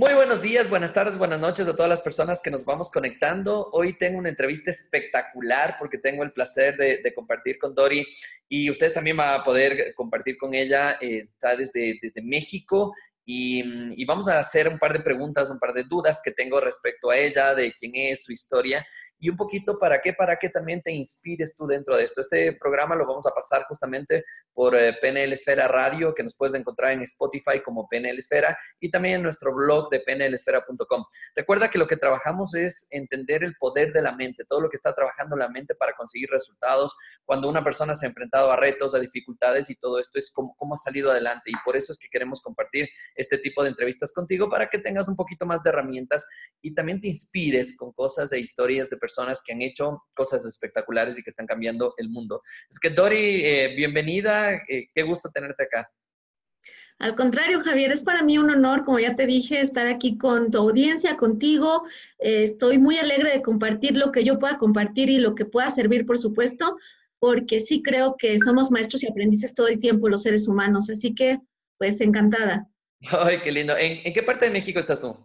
Muy buenos días, buenas tardes, buenas noches a todas las personas que nos vamos conectando. Hoy tengo una entrevista espectacular porque tengo el placer de, compartir con Dori y ustedes también van a poder compartir con ella. Está desde, desde México y, y, vamos a hacer un par de preguntas, un par de dudas que tengo respecto a ella, de quién es, su historia y un poquito para qué, para que también te inspires tú dentro de esto. Este programa lo vamos a pasar justamente por eh, PNL Esfera Radio, que nos puedes encontrar en Spotify como PNL Esfera y también en nuestro blog de pnlesfera.com. Recuerda que lo que trabajamos es entender el poder de la mente, todo lo que está trabajando la mente para conseguir resultados. Cuando una persona se ha enfrentado a retos, a dificultades y todo esto es cómo, cómo ha salido adelante y por eso es que queremos compartir este tipo de entrevistas contigo para que tengas un poquito más de herramientas y también te inspires con cosas e historias de personas personas que han hecho cosas espectaculares y que están cambiando el mundo. Es que Dori, eh, bienvenida, eh, qué gusto tenerte acá. Al contrario, Javier, es para mí un honor, como ya te dije, estar aquí con tu audiencia, contigo. Eh, estoy muy alegre de compartir lo que yo pueda compartir y lo que pueda servir, por supuesto, porque sí creo que somos maestros y aprendices todo el tiempo los seres humanos. Así que, pues, encantada. Ay, qué lindo. en qué parte de México estás tú?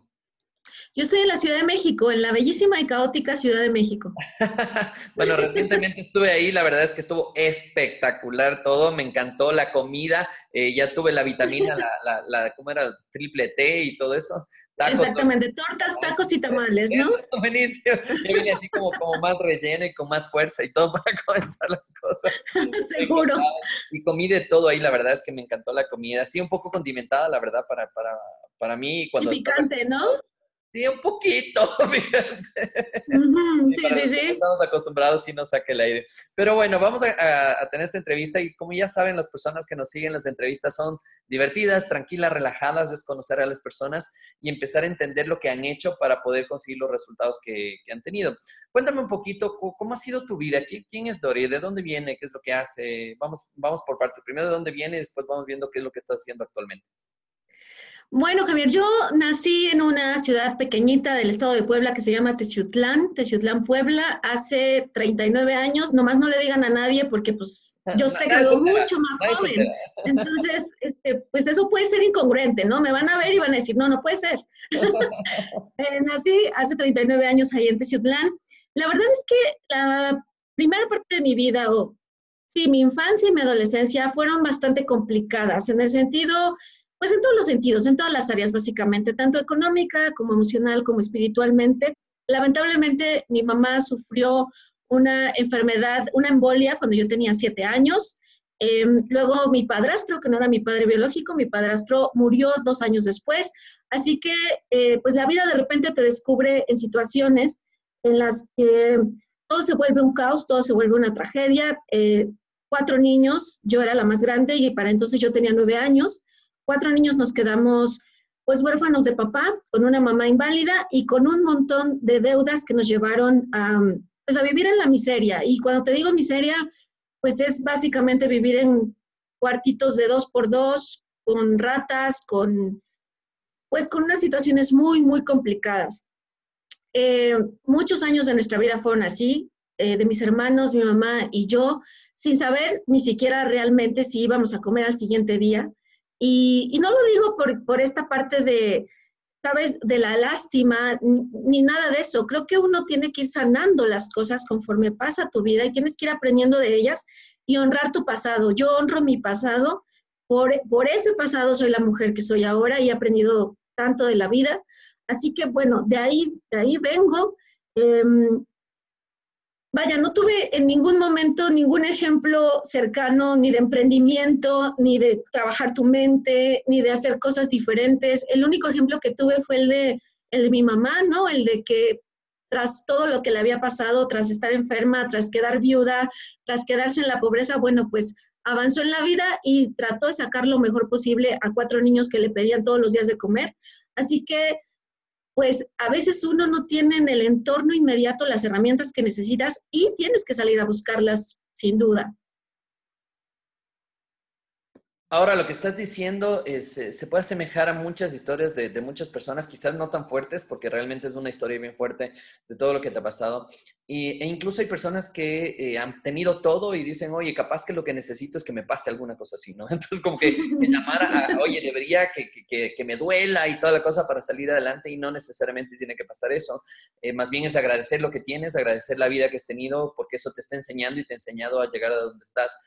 Yo estoy en la Ciudad de México, en la bellísima y caótica Ciudad de México. bueno, recientemente estuve ahí, la verdad es que estuvo espectacular todo, me encantó la comida, eh, ya tuve la vitamina, la, la, ¿cómo era? Triple T y todo eso. Exactamente, tortas, tacos y tamales, ¿no? Eso buenísimo. Yo vine así como, como más relleno y con más fuerza y todo para comenzar las cosas. Seguro. Y comí de todo ahí, la verdad es que me encantó la comida. Sí, un poco condimentada, la verdad, para, para, para mí. Cuando y picante, ¿no? Sí, un poquito, fíjate. sí, sí, sí. Estamos acostumbrados y nos saque el aire. Pero bueno, vamos a, tener esta entrevista y como ya saben, las personas que nos siguen, las entrevistas son divertidas, tranquilas, relajadas, desconocer a las personas y empezar a entender lo que han hecho para poder conseguir los resultados que, han tenido. Cuéntame un poquito, ¿cómo ha sido tu vida? ¿Quién es Dori? ¿De dónde viene? ¿Qué es lo que hace? Vamos, vamos por partes. Primero, ¿de dónde viene? Y después vamos viendo qué es lo que está haciendo actualmente. Bueno, Javier, yo nací en una ciudad pequeñita del estado de Puebla que se llama Teciutlán, Teciutlán, Puebla, hace 39 años. Nomás no le digan a nadie porque pues yo sé que soy mucho más joven. Entonces, este, pues eso puede ser incongruente, ¿no? Me van a ver y van a decir, no, no puede ser. Eh, nací hace 39 años ahí en Teciutlán. La verdad es que la primera parte de mi vida, o sí, mi infancia y mi adolescencia fueron bastante complicadas en el sentido pues en todos los sentidos, en todas las áreas básicamente, tanto económica como emocional como espiritualmente. Lamentablemente mi mamá sufrió una enfermedad, una embolia cuando yo tenía siete años. Em, luego mi padrastro, que no era mi padre biológico, mi padrastro murió dos años después. Así que eh, pues la vida de repente te descubre en situaciones en las que todo se vuelve un caos, todo se vuelve una tragedia. Eh, cuatro niños, yo era la más grande y para entonces yo tenía nueve años cuatro niños nos quedamos pues huérfanos de papá, con una mamá inválida y con un montón de deudas que nos llevaron a, pues, a vivir en la miseria. Y cuando te digo miseria, pues es básicamente vivir en cuartitos de dos por dos, con ratas, con, pues con unas situaciones muy, muy complicadas. Eh, muchos años de nuestra vida fueron así, eh, de mis hermanos, mi mamá y yo, sin saber ni siquiera realmente si íbamos a comer al siguiente día. Y, no lo digo por, esta parte de, ¿sabes?, de la lástima, ni, nada de eso. Creo que uno tiene que ir sanando las cosas conforme pasa tu vida y tienes que ir aprendiendo de ellas y honrar tu pasado. Yo honro mi pasado, por, por ese pasado soy la mujer que soy ahora y he aprendido tanto de la vida. Así que bueno, de ahí, de ahí vengo. Em, vaya, no tuve en ningún momento ningún ejemplo cercano ni de emprendimiento, ni de trabajar tu mente, ni de hacer cosas diferentes. El único ejemplo que tuve fue el de, el de mi mamá, ¿no? El de que tras todo lo que le había pasado, tras estar enferma, tras quedar viuda, tras quedarse en la pobreza, bueno, pues avanzó en la vida y trató de sacar lo mejor posible a cuatro niños que le pedían todos los días de comer. Así que pues a veces uno no tiene en el entorno inmediato las herramientas que necesitas y tienes que salir a buscarlas sin duda. Ahora, lo que estás diciendo es, eh, se puede asemejar a muchas historias de, muchas personas, quizás no tan fuertes, porque realmente es una historia bien fuerte de todo lo que te ha pasado. Y, e incluso hay personas que eh, han tenido todo y dicen, oye, capaz que lo que necesito es que me pase alguna cosa así, ¿no? Entonces, como que llamar a, oye, debería que, que, que, me duela y toda la cosa para salir adelante y no necesariamente tiene que pasar eso. Eh, más bien es agradecer lo que tienes, agradecer la vida que has tenido, porque eso te está enseñando y te ha enseñado a llegar a donde estás.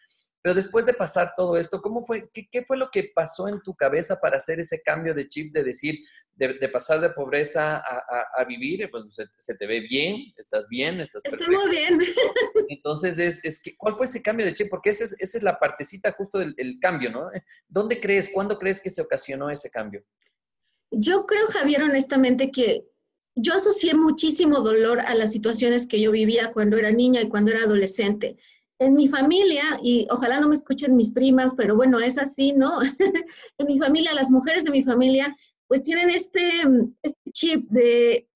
Pero después de pasar todo esto, ¿cómo fue, qué, fue lo que pasó en tu cabeza para hacer ese cambio de chip de decir, de, pasar de pobreza a, vivir? Pues se, te ve bien, estás bien, estás Estoy muy bien. Entonces, es, es que, ¿cuál fue ese cambio de chip? Porque esa es, esa es la partecita justo del cambio, ¿no? ¿Dónde crees, cuándo crees que se ocasionó ese cambio? Yo creo, Javier, honestamente, que yo asocié muchísimo dolor a las situaciones que yo vivía cuando era niña y cuando era adolescente en mi familia, y ojalá no me escuchen mis primas, pero bueno, es así, ¿no? en mi familia, las mujeres de mi familia, pues tienen este, este chip de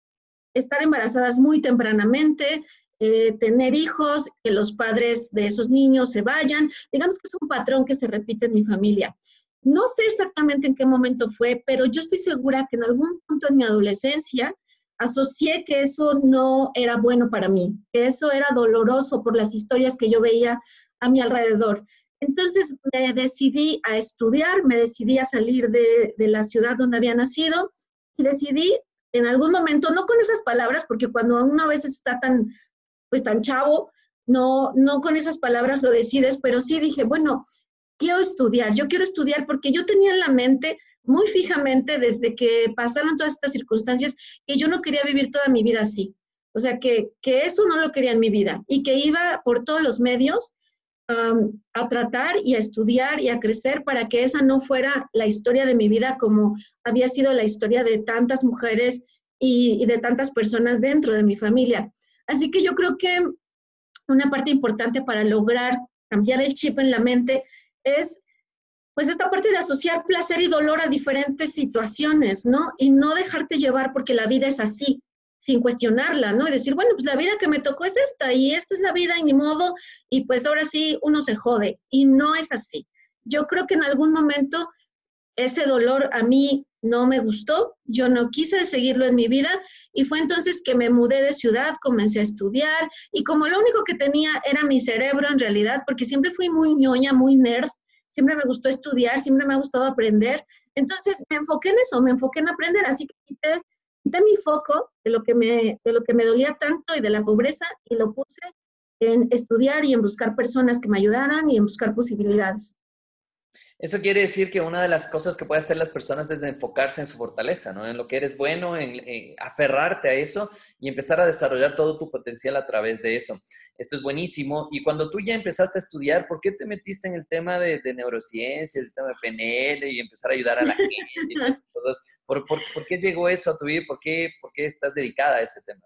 estar embarazadas muy tempranamente, eh, tener hijos, que los padres de esos niños se vayan. Digamos que es un patrón que se repite en mi familia. No sé exactamente en qué momento fue, pero yo estoy segura que en algún punto en mi adolescencia asocié que eso no era bueno para mí, que eso era doloroso por las historias que yo veía a mi alrededor. Entonces me decidí a estudiar, me decidí a salir de, la ciudad donde había nacido y decidí en algún momento, no con esas palabras, porque cuando uno a veces está tan, pues tan chavo, no, no con esas palabras lo decides, pero sí dije, bueno, quiero estudiar, yo quiero estudiar porque yo tenía en la mente muy fijamente desde que pasaron todas estas circunstancias que yo no quería vivir toda mi vida así. O sea, que, eso no lo quería en mi vida y que iba por todos los medios a tratar y a estudiar y a crecer para que esa no fuera la historia de mi vida como había sido la historia de tantas mujeres y de tantas personas dentro de mi familia. Así que yo creo que una parte importante para lograr cambiar el chip en la mente es pues esta parte de asociar placer y dolor a diferentes situaciones, ¿no? Y no dejarte llevar porque la vida es así, sin cuestionarla, ¿no? Y decir, bueno, pues la vida que me tocó es esta y esta es la vida y ni modo, y pues ahora sí uno se jode. Y no es así. Yo creo que en algún momento ese dolor a mí no me gustó, yo no quise seguirlo en mi vida y fue entonces que me mudé de ciudad, comencé a estudiar y como lo único que tenía era mi cerebro en realidad, porque siempre fui muy ñoña, muy nerd, siempre me gustó estudiar, siempre me ha gustado aprender. Entonces me enfoqué en eso, me enfoqué en aprender, así que quité, mi foco de lo, que me, de lo que me dolía tanto y de la pobreza y lo puse en estudiar y en buscar personas que me ayudaran y en buscar posibilidades. Eso quiere decir que una de las cosas que pueden hacer las personas es enfocarse en su fortaleza, ¿no? En lo que eres bueno, en, aferrarte a eso y empezar a desarrollar todo tu potencial a través de eso. Esto es buenísimo. Y cuando tú ya empezaste a estudiar, ¿por qué te metiste en el tema de, neurociencias, el tema de PNL y empezar a ayudar a la gente y cosas? ¿Por, qué llegó eso a tu vida? ¿Por qué, ¿Por qué estás dedicada a ese tema?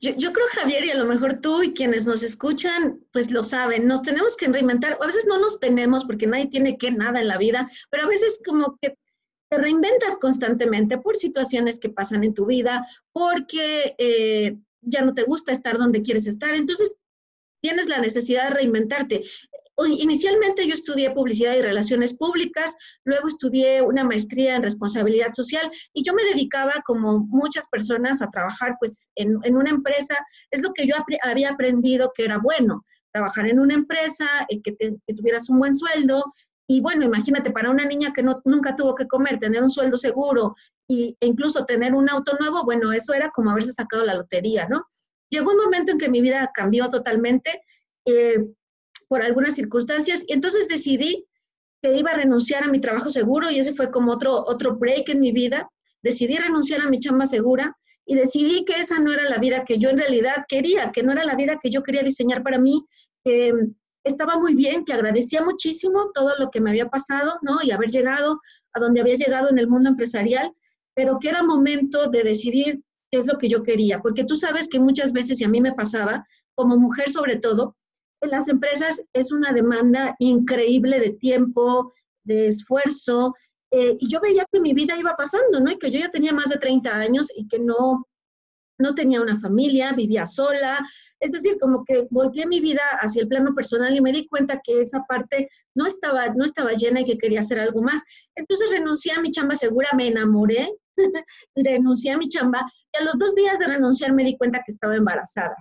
Yo, creo, Javier, y a lo mejor tú y quienes nos escuchan, pues lo saben, nos tenemos que reinventar. A veces no nos tenemos porque nadie tiene que nada en la vida, pero a veces como que te reinventas constantemente por situaciones que pasan en tu vida, porque eh, ya no te gusta estar donde quieres estar. Entonces, tienes la necesidad de reinventarte. Inicialmente yo estudié publicidad y relaciones públicas, luego estudié una maestría en responsabilidad social y yo me dedicaba, como muchas personas, a trabajar pues en, una empresa. Es lo que yo había aprendido que era bueno, trabajar en una empresa, eh, que, tuvieras un buen sueldo. Y bueno, imagínate, para una niña que no, nunca tuvo que comer, tener un sueldo seguro y, e incluso tener un auto nuevo, bueno, eso era como haberse sacado la lotería, ¿no? Llegó un momento en que mi vida cambió totalmente. Eh, por algunas circunstancias y entonces decidí que iba a renunciar a mi trabajo seguro y ese fue como otro, otro break en mi vida. Decidí renunciar a mi chamba segura y decidí que esa no era la vida que yo en realidad quería, que no era la vida que yo quería diseñar para mí, que estaba muy bien, que agradecía muchísimo todo lo que me había pasado, ¿no? Y haber llegado a donde había llegado en el mundo empresarial, pero que era momento de decidir qué es lo que yo quería, porque tú sabes que muchas veces, y a mí me pasaba, como mujer sobre todo, en las empresas es una demanda increíble de tiempo, de esfuerzo, eh, y yo veía que mi vida iba pasando, ¿no? Y que yo ya tenía más de 30 años y que no, no tenía una familia, vivía sola, es decir, como que volteé mi vida hacia el plano personal y me di cuenta que esa parte no estaba, no estaba llena y que quería hacer algo más. Entonces renuncié a mi chamba segura, me enamoré, renuncié a mi chamba y a los dos días de renunciar me di cuenta que estaba embarazada.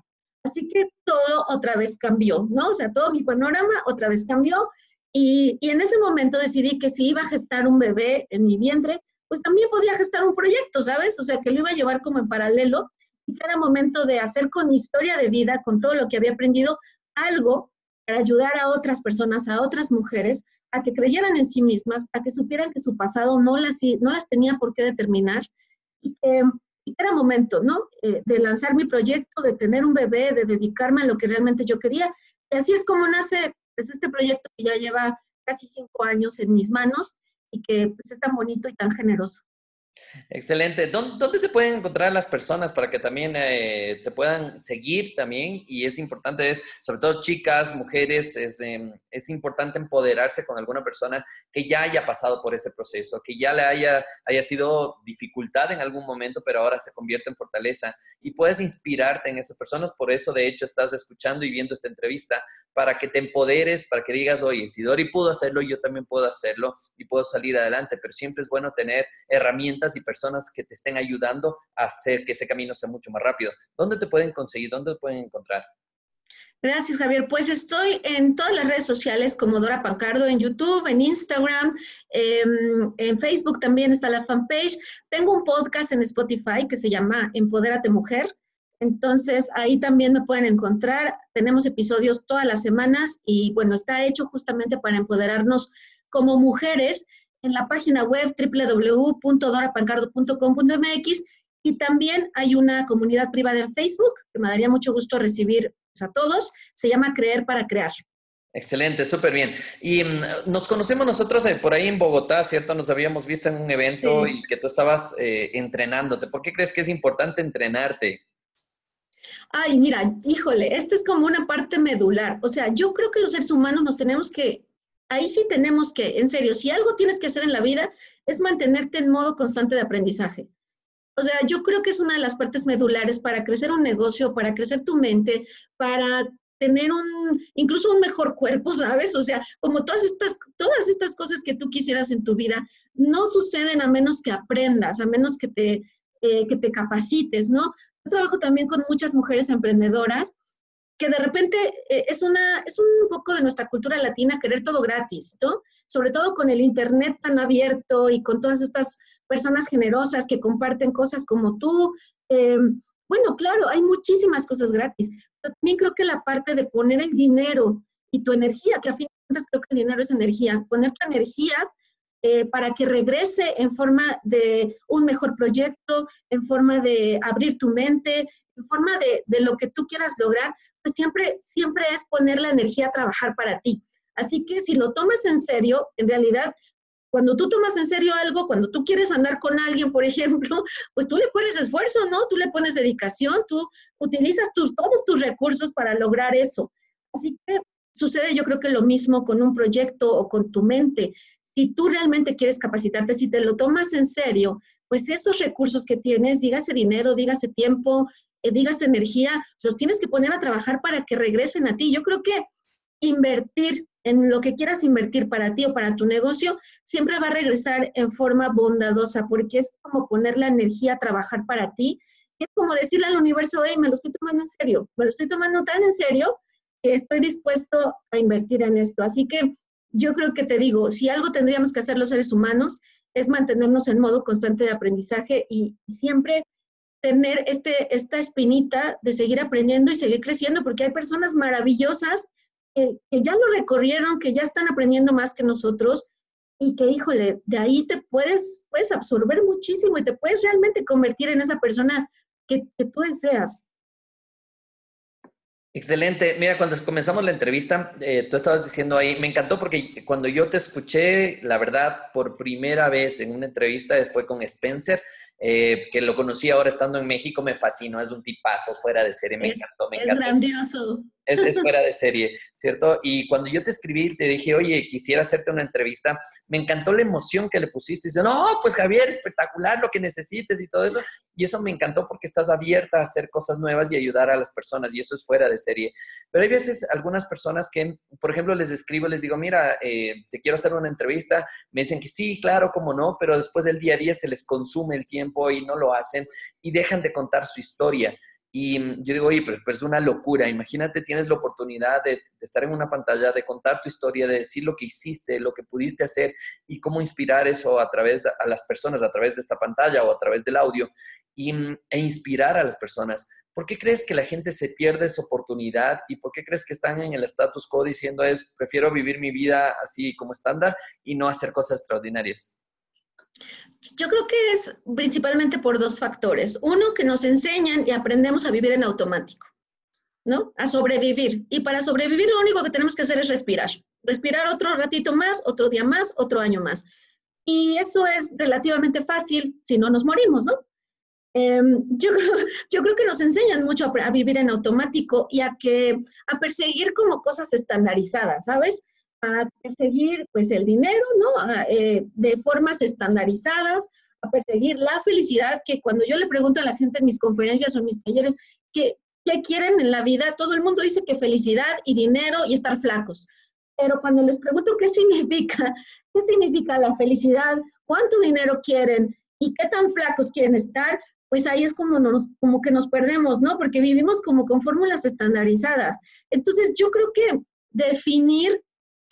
Así que todo otra vez cambió, ¿no? O sea, todo mi panorama otra vez cambió y, en ese momento decidí que si iba a gestar un bebé en mi vientre, pues también podía gestar un proyecto, ¿sabes? O sea, que lo iba a llevar como en paralelo y era momento de hacer con historia de vida, con todo lo que había aprendido, algo para ayudar a otras personas, a otras mujeres, a que creyeran en sí mismas, a que supieran que su pasado no las, no las tenía por qué determinar y que, era momento, ¿no? Eh, de lanzar mi proyecto, de tener un bebé, de dedicarme a lo que realmente yo quería. Y así es como nace pues, este proyecto que ya lleva casi cinco años en mis manos y que pues, es tan bonito y tan generoso. Excelente. ¿Dónde te pueden encontrar las personas para que también eh, te puedan seguir también? Y es importante, es, sobre todo chicas, mujeres, es, em, es, importante empoderarse con alguna persona que ya haya pasado por ese proceso, que ya le haya, haya sido dificultad en algún momento, pero ahora se convierte en fortaleza. Y puedes inspirarte en esas personas. Por eso, de hecho, estás escuchando y viendo esta entrevista para que te empoderes, para que digas, oye, si Dori pudo hacerlo, yo también puedo hacerlo y puedo salir adelante. Pero siempre es bueno tener herramientas y personas que te estén ayudando a hacer que ese camino sea mucho más rápido. ¿Dónde te pueden conseguir? ¿Dónde te pueden encontrar? Gracias, Javier. Pues estoy en todas las redes sociales como Dora Pancardo, en YouTube, en Instagram, em, en Facebook también está la fanpage. Tengo un podcast en Spotify que se llama Empodérate Mujer. Entonces, ahí también me pueden encontrar. Tenemos episodios todas las semanas y bueno, está hecho justamente para empoderarnos como mujeres en la página web www.dorapancardo.com.mx y también hay una comunidad privada en Facebook que me daría mucho gusto recibir a todos. Se llama Creer para Crear. Excelente, súper bien. Y mm, nos conocemos nosotros por ahí en Bogotá, ¿cierto? Nos habíamos visto en un evento y que tú estabas eh, entrenándote. ¿Por qué crees que es importante entrenarte? Ay, mira, híjole, esta es como una parte medular. O sea, yo creo que los seres humanos nos tenemos que ahí sí tenemos que, en serio, si algo tienes que hacer en la vida es mantenerte en modo constante de aprendizaje. O sea, yo creo que es una de las partes medulares para crecer un negocio, para crecer tu mente, para tener un, incluso un mejor cuerpo, ¿sabes? O sea, como todas estas, todas estas cosas que tú quisieras en tu vida, no suceden a menos que aprendas, a menos que te, eh, que te capacites, ¿no? Yo trabajo también con muchas mujeres emprendedoras que de repente eh, es, una, es un poco de nuestra cultura latina querer todo gratis, ¿no? Sobre todo con el Internet tan abierto y con todas estas personas generosas que comparten cosas como tú. Em, bueno, claro, hay muchísimas cosas gratis, pero también creo que la parte de poner el dinero y tu energía, que a fin de cuentas creo que el dinero es energía, poner tu energía eh, para que regrese en forma de un mejor proyecto, en forma de abrir tu mente, en forma de, de, lo que tú quieras lograr, pues siempre, siempre es poner la energía a trabajar para ti. Así que si lo tomas en serio, en realidad, cuando tú tomas en serio algo, cuando tú quieres andar con alguien, por ejemplo, pues tú le pones esfuerzo, ¿no? Tú le pones dedicación, tú utilizas tus, todos tus recursos para lograr eso. Así que sucede yo creo que lo mismo con un proyecto o con tu mente. Si tú realmente quieres capacitarte, si te lo tomas en serio, pues esos recursos que tienes, dígase dinero, dígase tiempo, eh, digas energía, los tienes que poner a trabajar para que regresen a ti. Yo creo que invertir en lo que quieras invertir para ti o para tu negocio, siempre va a regresar en forma bondadosa, porque es como poner la energía a trabajar para ti. Es como decirle al universo, hey, me lo estoy tomando en serio, me lo estoy tomando tan en serio que estoy dispuesto a invertir en esto. Así que yo creo que te digo, si algo tendríamos que hacer los seres humanos es mantenernos en modo constante de aprendizaje y siempre tener este, esta espinita de seguir aprendiendo y seguir creciendo, porque hay personas maravillosas que, ya lo recorrieron, que ya están aprendiendo más que nosotros y que, híjole, de ahí te puedes, puedes absorber muchísimo y te puedes realmente convertir en esa persona que, que tú deseas. Excelente. Mira, cuando comenzamos la entrevista, eh, tú estabas diciendo ahí, me encantó porque cuando yo te escuché, la verdad, por primera vez en una entrevista, fue con Spencer, eh, que lo conocí ahora estando en México, me fascinó, es un tipazo fuera de serie, me encantó, me encantó. Es grandioso. Es, fuera de serie, ¿cierto? Y cuando yo te escribí, te dije, oye, quisiera hacerte una entrevista, me encantó la emoción que le pusiste. Y dice, no, pues Javier, espectacular lo que necesites y todo eso. Y eso me encantó porque estás abierta a hacer cosas nuevas y ayudar a las personas. Y eso es fuera de serie. Pero hay veces algunas personas que, por ejemplo, les escribo, les digo, mira, eh, te quiero hacer una entrevista. Me dicen que sí, claro, cómo no, pero después del día a día se les consume el tiempo y no lo hacen y dejan de contar su historia. Y mm, yo digo, oye, pero, es una locura. Imagínate, tienes la oportunidad de, estar en una pantalla, de contar tu historia, de decir lo que hiciste, lo que pudiste hacer y cómo inspirar eso a través de a las personas, a través de esta pantalla o a través del audio y, mm, e inspirar a las personas. ¿Por qué crees que la gente se pierde esa oportunidad y por qué crees que están en el status quo diciendo es, prefiero vivir mi vida así como estándar y no hacer cosas extraordinarias? Yo creo que es principalmente por dos factores. Uno, que nos enseñan y aprendemos a vivir en automático, ¿no? A sobrevivir. Y para sobrevivir lo único que tenemos que hacer es respirar. Respirar otro ratito más, otro día más, otro año más. Y eso es relativamente fácil si no nos morimos, ¿no? Em, yo, creo, yo creo que nos enseñan mucho a, a, vivir en automático y a, que, a perseguir como cosas estandarizadas, ¿sabes? A perseguir pues el dinero, ¿no? Eh, de formas estandarizadas, a perseguir la felicidad, que cuando yo le pregunto a la gente en mis conferencias o mis talleres, ¿qué, ¿qué quieren en la vida? Todo el mundo dice que felicidad y dinero y estar flacos. Pero cuando les pregunto qué significa, qué significa la felicidad, cuánto dinero quieren y qué tan flacos quieren estar, pues ahí es como, nos, como que nos perdemos, ¿no? Porque vivimos como con fórmulas estandarizadas. Entonces, yo creo que definir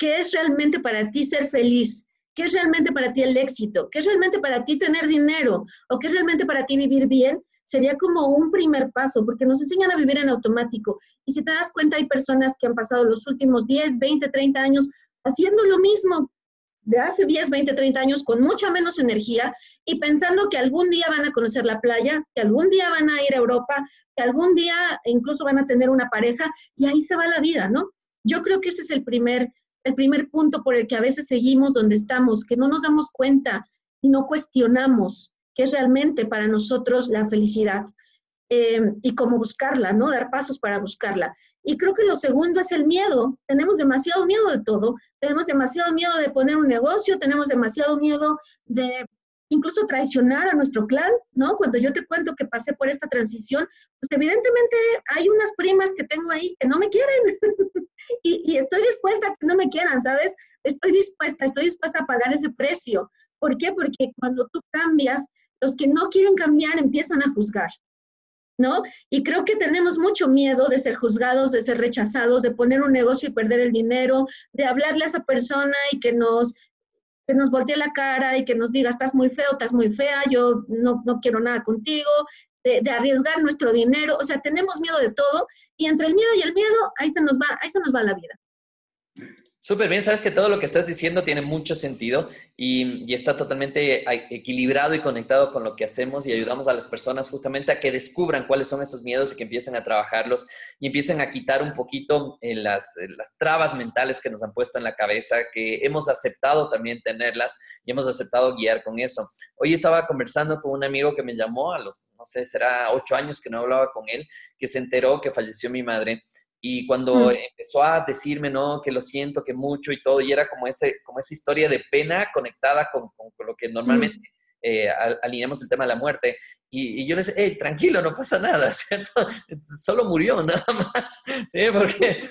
qué es realmente para ti ser feliz, qué es realmente para ti el éxito, qué es realmente para ti tener dinero o qué es realmente para ti vivir bien, sería como un primer paso, porque nos enseñan a vivir en automático. Y si te das cuenta, hay personas que han pasado los últimos 10, 20, 30 años haciendo lo mismo. De hace 10, 20, 30 años con mucha menos energía y pensando que algún día van a conocer la playa, que algún día van a ir a Europa, que algún día incluso van a tener una pareja y ahí se va la vida, ¿no? Yo creo que ese es el primer el primer punto por el que a veces seguimos donde estamos, que no nos damos cuenta y no cuestionamos qué es realmente para nosotros la felicidad eh, y cómo buscarla, ¿no? Dar pasos para buscarla. Y creo que lo segundo es el miedo. Tenemos demasiado miedo de todo. Tenemos demasiado miedo de poner un negocio, tenemos demasiado miedo de incluso traicionar a nuestro clan, ¿no? Cuando yo te cuento que pasé por esta transición, pues evidentemente hay unas primas que tengo ahí que no me quieren y, estoy dispuesta a que no me quieran, ¿sabes? Estoy dispuesta, estoy dispuesta a pagar ese precio. ¿Por qué? Porque cuando tú cambias, los que no quieren cambiar empiezan a juzgar, ¿no? Y creo que tenemos mucho miedo de ser juzgados, de ser rechazados, de poner un negocio y perder el dinero, de hablarle a esa persona y que nos que nos voltee la cara y que nos diga, estás muy feo, estás muy fea, yo no, no quiero nada contigo, de, de, arriesgar nuestro dinero, o sea, tenemos miedo de todo y entre el miedo y el miedo, ahí se nos va, ahí se nos va la vida. Súper bien, sabes que todo lo que estás diciendo tiene mucho sentido y, y, está totalmente equilibrado y conectado con lo que hacemos y ayudamos a las personas justamente a que descubran cuáles son esos miedos y que empiecen a trabajarlos y empiecen a quitar un poquito eh, las, eh, las trabas mentales que nos han puesto en la cabeza, que hemos aceptado también tenerlas y hemos aceptado guiar con eso. Hoy estaba conversando con un amigo que me llamó a los, no sé, será ocho años que no hablaba con él, que se enteró que falleció mi madre y cuando mm. empezó a decirme, no, que lo siento, que mucho y todo, y era como, ese, como esa historia de pena conectada con, con, lo que normalmente mm. eh, alineamos el tema de la muerte. Y, yo le decía, hey, tranquilo, no pasa nada, ¿cierto? Solo murió, nada más. ¿sí? Porque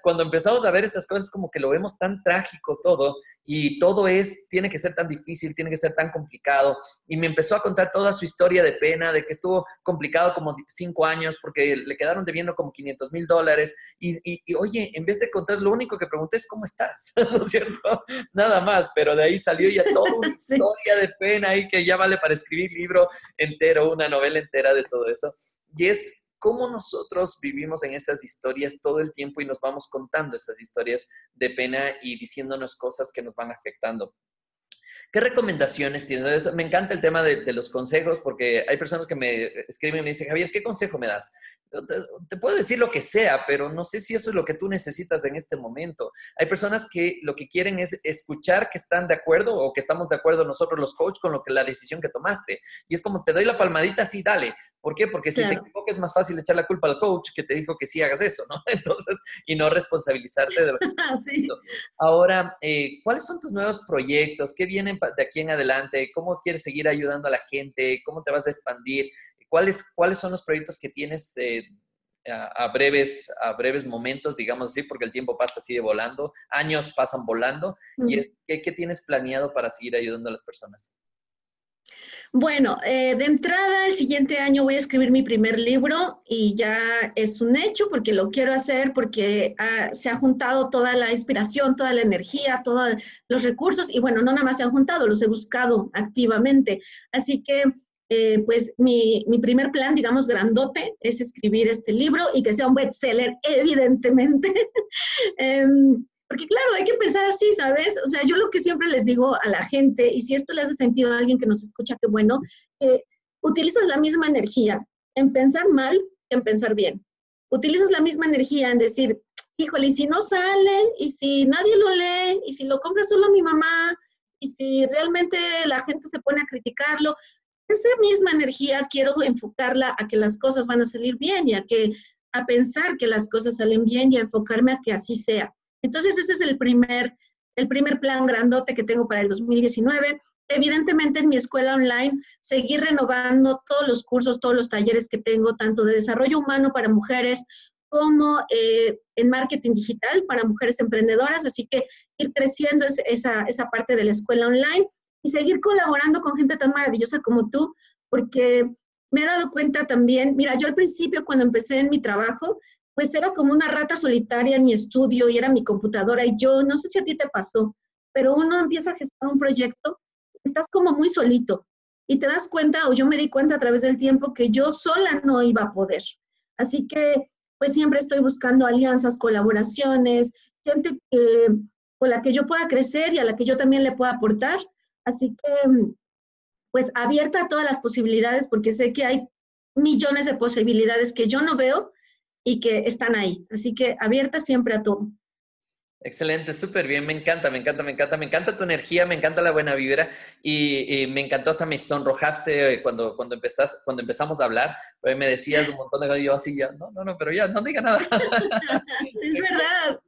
cuando empezamos a ver esas cosas, como que lo vemos tan trágico todo, y todo es, tiene que ser tan difícil, tiene que ser tan complicado. Y me empezó a contar toda su historia de pena, de que estuvo complicado como cinco años porque le quedaron debiendo como 500 mil dólares. Y, y, oye, en vez de contar, lo único que pregunté es cómo estás, ¿no es cierto? Nada más, pero de ahí salió ya toda una historia de pena y que ya vale para escribir libro entero, una novela entera de todo eso. Y es cómo nosotros vivimos en esas historias todo el tiempo y nos vamos contando esas historias de pena y diciéndonos cosas que nos van afectando. ¿Qué recomendaciones tienes? Me encanta el tema de, de, los consejos porque hay personas que me escriben y me dicen, Javier, ¿qué consejo me das? te, puedo decir lo que sea, pero no sé si eso es lo que tú necesitas en este momento. Hay personas que lo que quieren es escuchar que están de acuerdo o que estamos de acuerdo nosotros los coaches con lo que la decisión que tomaste. Y es como te doy la palmadita, sí, dale. ¿Por qué? Porque si te equivocas es más fácil echar la culpa al coach que te dijo que sí hagas eso, ¿no? Entonces, y no responsabilizarte de lo que sí. Ahora, eh, ¿cuáles son tus nuevos proyectos? ¿Qué vienen de aquí en adelante? ¿Cómo quieres seguir ayudando a la gente? ¿Cómo te vas a expandir? ¿Cuáles, ¿Cuáles son los proyectos que tienes eh, a, breves, a breves momentos, digamos así, porque el tiempo pasa así de volando, años pasan volando? ¿Y ¿qué, tienes planeado para seguir ayudando a las personas? Bueno, eh, de entrada, el siguiente año voy a escribir mi primer libro y ya es un hecho porque lo quiero hacer porque ah, se ha juntado toda la inspiración, toda la energía, todos los recursos y bueno, no nada más se han juntado, los he buscado activamente. Así que eh, pues mi, mi, primer plan, digamos, grandote, es escribir este libro y que sea un bestseller, evidentemente. Em, porque claro, hay que empezar así, ¿sabes? O sea, yo lo que siempre les digo a la gente, y si esto le hace sentido a alguien que nos escucha, qué bueno, utilizas la misma energía en pensar mal que en pensar bien. Utilizas la misma energía en decir, híjole, y si no sale, y si nadie lo lee, y si lo compra solo mi mamá, y si realmente la gente se pone a criticarlo, esa misma energía quiero enfocarla a que las cosas van a salir bien y a que a pensar que las cosas salen bien y a enfocarme a que así sea. Entonces ese es el primer el primer plan grandote que tengo para el 2019. Evidentemente en mi escuela online seguir renovando todos los cursos, todos los talleres que tengo, tanto de desarrollo humano para mujeres como eh, en marketing digital para mujeres emprendedoras. Así que ir creciendo esa, esa parte de la escuela online y seguir colaborando con gente tan maravillosa como tú, porque me he dado cuenta también, mira, yo al principio cuando empecé en mi trabajo, pues era como una rata solitaria en mi estudio y era mi computadora y yo, no sé si a ti te pasó, pero uno empieza a gestionar un proyecto, estás como muy solito y te das cuenta, o yo me di cuenta a través del tiempo, que yo sola no iba a poder. Así que, pues siempre estoy buscando alianzas, colaboraciones, gente que, con la que yo pueda crecer y a la que yo también le pueda aportar. Así que, pues abierta a todas las posibilidades, porque sé que hay millones de posibilidades que yo no veo y que están ahí. Así que abierta siempre a todo. Excelente, súper bien, me encanta, me encanta, me encanta, me encanta tu energía, me encanta la buena vibra y, me encantó hasta me sonrojaste cuando, cuando, empezaste, cuando empezamos a hablar, pues me decías un montón de cosas y yo así ya, no, no, no, pero ya, no diga nada. es verdad.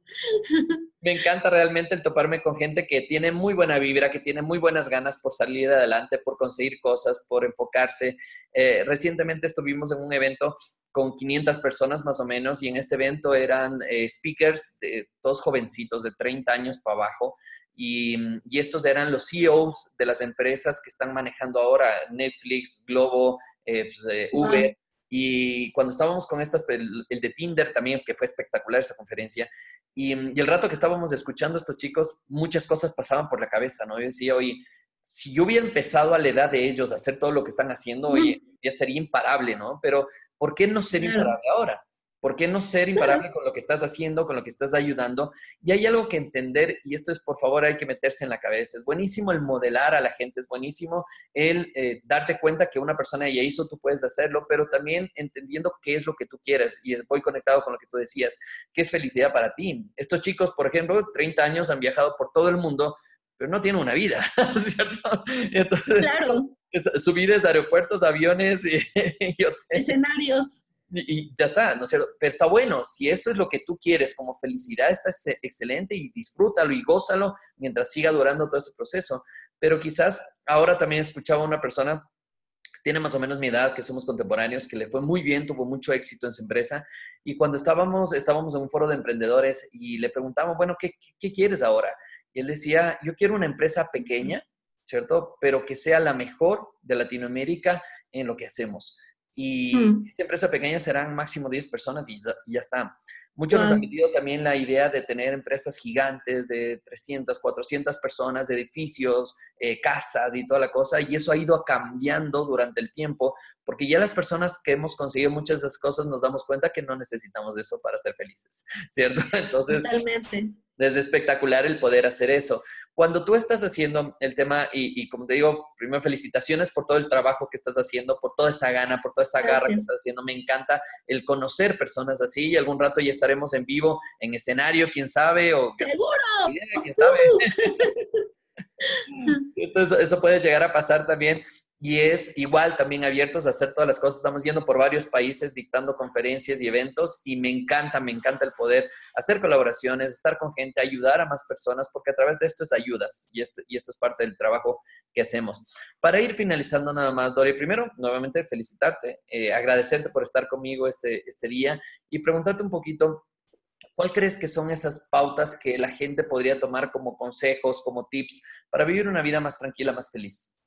Me encanta realmente el toparme con gente que tiene muy buena vibra, que tiene muy buenas ganas por salir adelante, por conseguir cosas, por enfocarse. Eh, recientemente estuvimos en un evento con 500 personas más o menos y en este evento eran eh, speakers, de, todos jovencitos de 30 años para abajo y, estos eran los CEOs de las empresas que están manejando ahora Netflix, Globo, eh, pues, Uber. Y cuando estábamos con estas, el, de Tinder también, que fue espectacular esa conferencia, y, y, el rato que estábamos escuchando a estos chicos, muchas cosas pasaban por la cabeza, ¿no? Yo decía, oye, si yo hubiera empezado a la edad de ellos a hacer todo lo que están haciendo, oye, ya estaría imparable, ¿no? Pero ¿por qué no ser imparable ahora? ¿Por qué no ser imparable con lo que estás haciendo, con lo que estás ayudando? Y hay algo que entender, y esto es, por favor, hay que meterse en la cabeza. Es buenísimo el modelar a la gente, es buenísimo el eh, darte cuenta que una persona ya hizo, tú puedes hacerlo, pero también entendiendo qué es lo que tú quieres. Y voy conectado con lo que tú decías, qué es felicidad para ti. Estos chicos, por ejemplo, 30 años han viajado por todo el mundo, pero no tienen una vida, ¿cierto? Entonces, claro. su vida es aeropuertos, aviones y, y escenarios y, ya está, ¿no es cierto? Pero está bueno, si eso es lo que tú quieres como felicidad, está excelente y disfrútalo y gózalo mientras siga durando todo ese proceso. Pero quizás ahora también escuchaba a una persona tiene más o menos mi edad, que somos contemporáneos, que le fue muy bien, tuvo mucho éxito en su empresa. Y cuando estábamos, estábamos en un foro de emprendedores y le preguntamos, bueno, ¿qué, qué quieres ahora? Y él decía, yo quiero una empresa pequeña, ¿cierto? Pero que sea la mejor de Latinoamérica en lo que hacemos. Y mm. esa empresa pequeña serán máximo 10 personas y ya, está. Muchos nos han pedido también la idea de tener empresas gigantes de 300, 400 personas, de edificios, eh, casas y toda la cosa. Y eso ha ido cambiando durante el tiempo, porque ya las personas que hemos conseguido muchas de esas cosas nos damos cuenta que no necesitamos de eso para ser felices, ¿cierto? Entonces, Totalmente. desde espectacular el poder hacer eso. Cuando tú estás haciendo el tema, y, como te digo, primero felicitaciones por todo el trabajo que estás haciendo, por toda esa gana, por toda esa garra que estás haciendo. Me encanta el conocer personas así y algún rato ya estaremos en vivo, en escenario, quién sabe, o... ¡Seguro! ¿Quién sabe? Entonces, eso puede llegar a pasar también y es igual también abiertos a hacer todas las cosas. Estamos yendo por varios países dictando conferencias y eventos y me encanta, me encanta el poder hacer colaboraciones, estar con gente, ayudar a más personas, porque a través de esto es ayudas y esto, y esto es parte del trabajo que hacemos. Para ir finalizando nada más, Dori, primero, nuevamente felicitarte, eh, agradecerte por estar conmigo este, este día y preguntarte un poquito ¿Cuál crees que son esas pautas que la gente podría tomar como consejos, como tips para vivir una vida más tranquila, más feliz?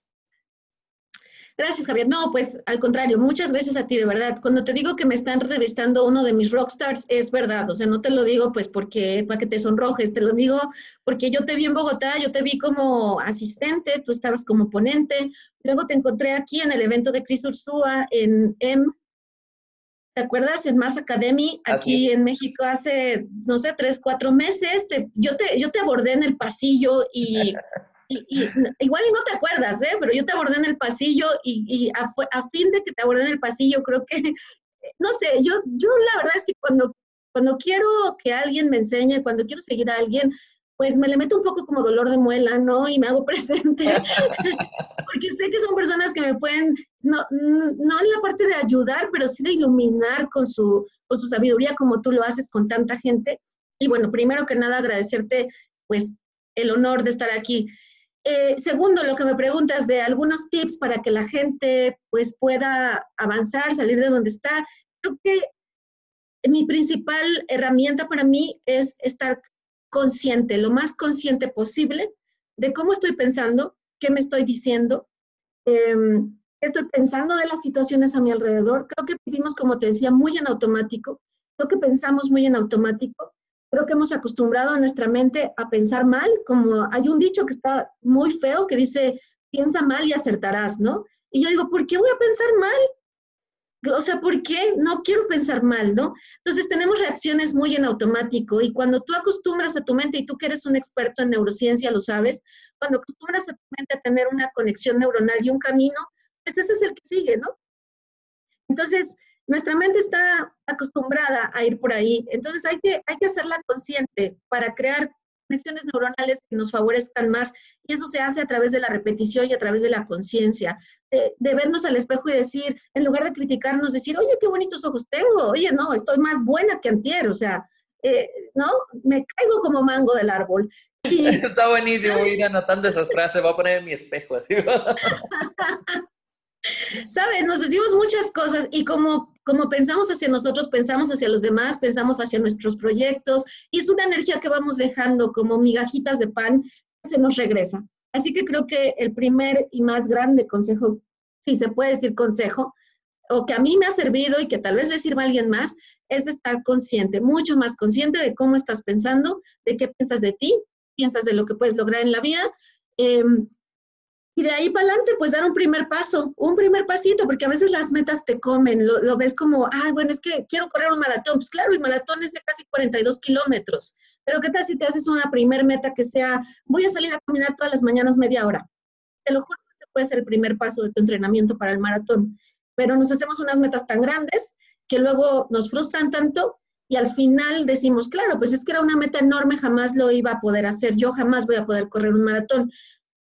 Gracias, Javier. No, pues al contrario, muchas gracias a ti, de verdad. Cuando te digo que me están revistando uno de mis rockstars, es verdad. O sea, no te lo digo pues porque para que te sonrojes, te lo digo porque yo te vi en Bogotá, yo te vi como asistente, tú estabas como ponente. Luego te encontré aquí en el evento de Cris Ursúa en M. ¿Te acuerdas? En Mass Academy, aquí en México, hace, no sé, tres, cuatro meses. yo, te, yo te abordé en el pasillo y y, igual y no te acuerdas, ¿eh? pero yo te abordé en el pasillo y, a, a, fin de que te abordé en el pasillo, creo que, no sé, yo, yo la verdad es que cuando, cuando quiero que alguien me enseñe, cuando quiero seguir a alguien, pues me le meto un poco como dolor de muela, ¿no? Y me hago presente, porque sé que son personas que me pueden, no, no en la parte de ayudar, pero sí de iluminar con su, con su sabiduría como tú lo haces con tanta gente. Y bueno, primero que nada agradecerte, pues, el honor de estar aquí. Eh, segundo, lo que me preguntas de algunos tips para que la gente pues pueda avanzar, salir de donde está. Creo que mi principal herramienta para mí es estar consciente, lo más consciente posible de cómo estoy pensando, qué me estoy diciendo, em, estoy pensando de las situaciones a mi alrededor. Creo que vivimos, como te decía, muy en automático. Creo que pensamos muy en automático creo que hemos acostumbrado a nuestra mente a pensar mal, como hay un dicho que está muy feo que dice, piensa mal y acertarás, ¿no? Y yo digo, ¿por qué voy a pensar mal? O sea, ¿por qué no quiero pensar mal, no? Entonces tenemos reacciones muy en automático y cuando tú acostumbras a tu mente, y tú que eres un experto en neurociencia, lo sabes, cuando acostumbras a tu mente a tener una conexión neuronal y un camino, pues ese es el que sigue, ¿no? Entonces, nuestra mente está acostumbrada a ir por ahí, entonces hay que, hay que hacerla consciente para crear conexiones neuronales que nos favorezcan más y eso se hace a través de la repetición y a través de la conciencia, de, vernos al espejo y decir, en lugar de criticarnos, decir, oye, qué bonitos ojos tengo, oye, no, estoy más buena que antier, o sea, eh, ¿no? Me caigo como mango del árbol. Está buenísimo, ir anotando esas frases, voy a poner en mi espejo así. Sabes, nos decimos muchas cosas y como, como pensamos hacia nosotros, pensamos hacia los demás, pensamos hacia nuestros proyectos y es una energía que vamos dejando como migajitas de pan se nos regresa. Así que creo que el primer y más grande consejo, si se puede decir consejo, o que a mí me ha servido y que tal vez le sirva a alguien más, es estar consciente, mucho más consciente de cómo estás pensando, de qué piensas de ti, piensas de lo que puedes lograr en la vida. Eh, y de ahí para adelante, pues dar un primer paso, un primer pasito, porque a veces las metas te comen, lo, ves como, ah, bueno, es que quiero correr un maratón. Pues claro, el maratón es de casi 42 kilómetros, pero ¿qué tal si te haces una primer meta que sea, voy a salir a caminar todas las mañanas media hora? Te lo juro que puede ser el primer paso de tu entrenamiento para el maratón, pero nos hacemos unas metas tan grandes que luego nos frustran tanto y al final decimos, claro, pues es que era una meta enorme, jamás lo iba a poder hacer, yo jamás voy a poder correr un maratón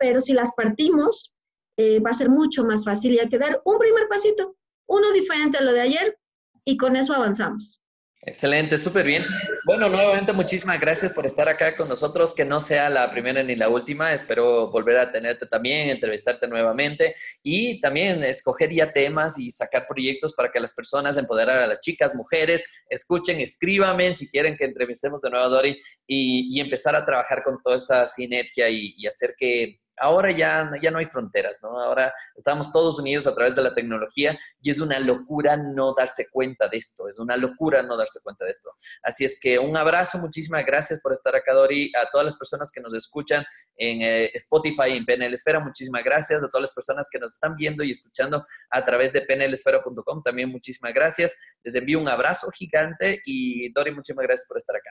pero si las partimos, eh, va a ser mucho más fácil y hay que dar un primer pasito, uno diferente a lo de ayer y con eso avanzamos. Excelente, súper bien. Bueno, nuevamente muchísimas gracias por estar acá con nosotros, que no sea la primera ni la última. Espero volver a tenerte también, entrevistarte nuevamente y también escoger ya temas y sacar proyectos para que las personas, empoderar a las chicas, mujeres, escuchen, escríbame si quieren que entrevistemos de nuevo a Dori y, empezar a trabajar con toda esta sinergia y hacer que ahora ya, ya no hay fronteras, ¿no? Ahora estamos todos unidos a través de la tecnología y es una locura no darse cuenta de esto, es una locura no darse cuenta de esto. Así es que un abrazo, muchísimas gracias por estar acá, Dori, a todas las personas que nos escuchan en eh, Spotify en PNL Esfera, muchísimas gracias, a todas las personas que nos están viendo y escuchando a través de pnlesfera.com, también muchísimas gracias, les envío un abrazo gigante y Dori, muchísimas gracias por estar acá.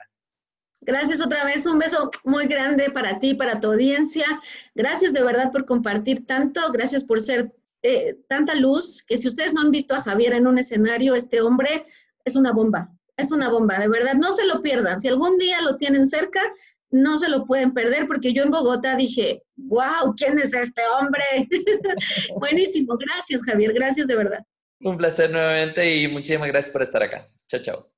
Gracias otra vez, un beso muy grande para ti, para tu audiencia. Gracias de verdad por compartir tanto, gracias por ser eh, tanta luz, que si ustedes no han visto a Javier en un escenario, este hombre es una bomba, es una bomba, de verdad, no se lo pierdan. Si algún día lo tienen cerca, no se lo pueden perder, porque yo en Bogotá dije, wow, ¿quién es este hombre? Buenísimo, gracias Javier, gracias de verdad. Un placer nuevamente y muchísimas gracias por estar acá. Chao, chao.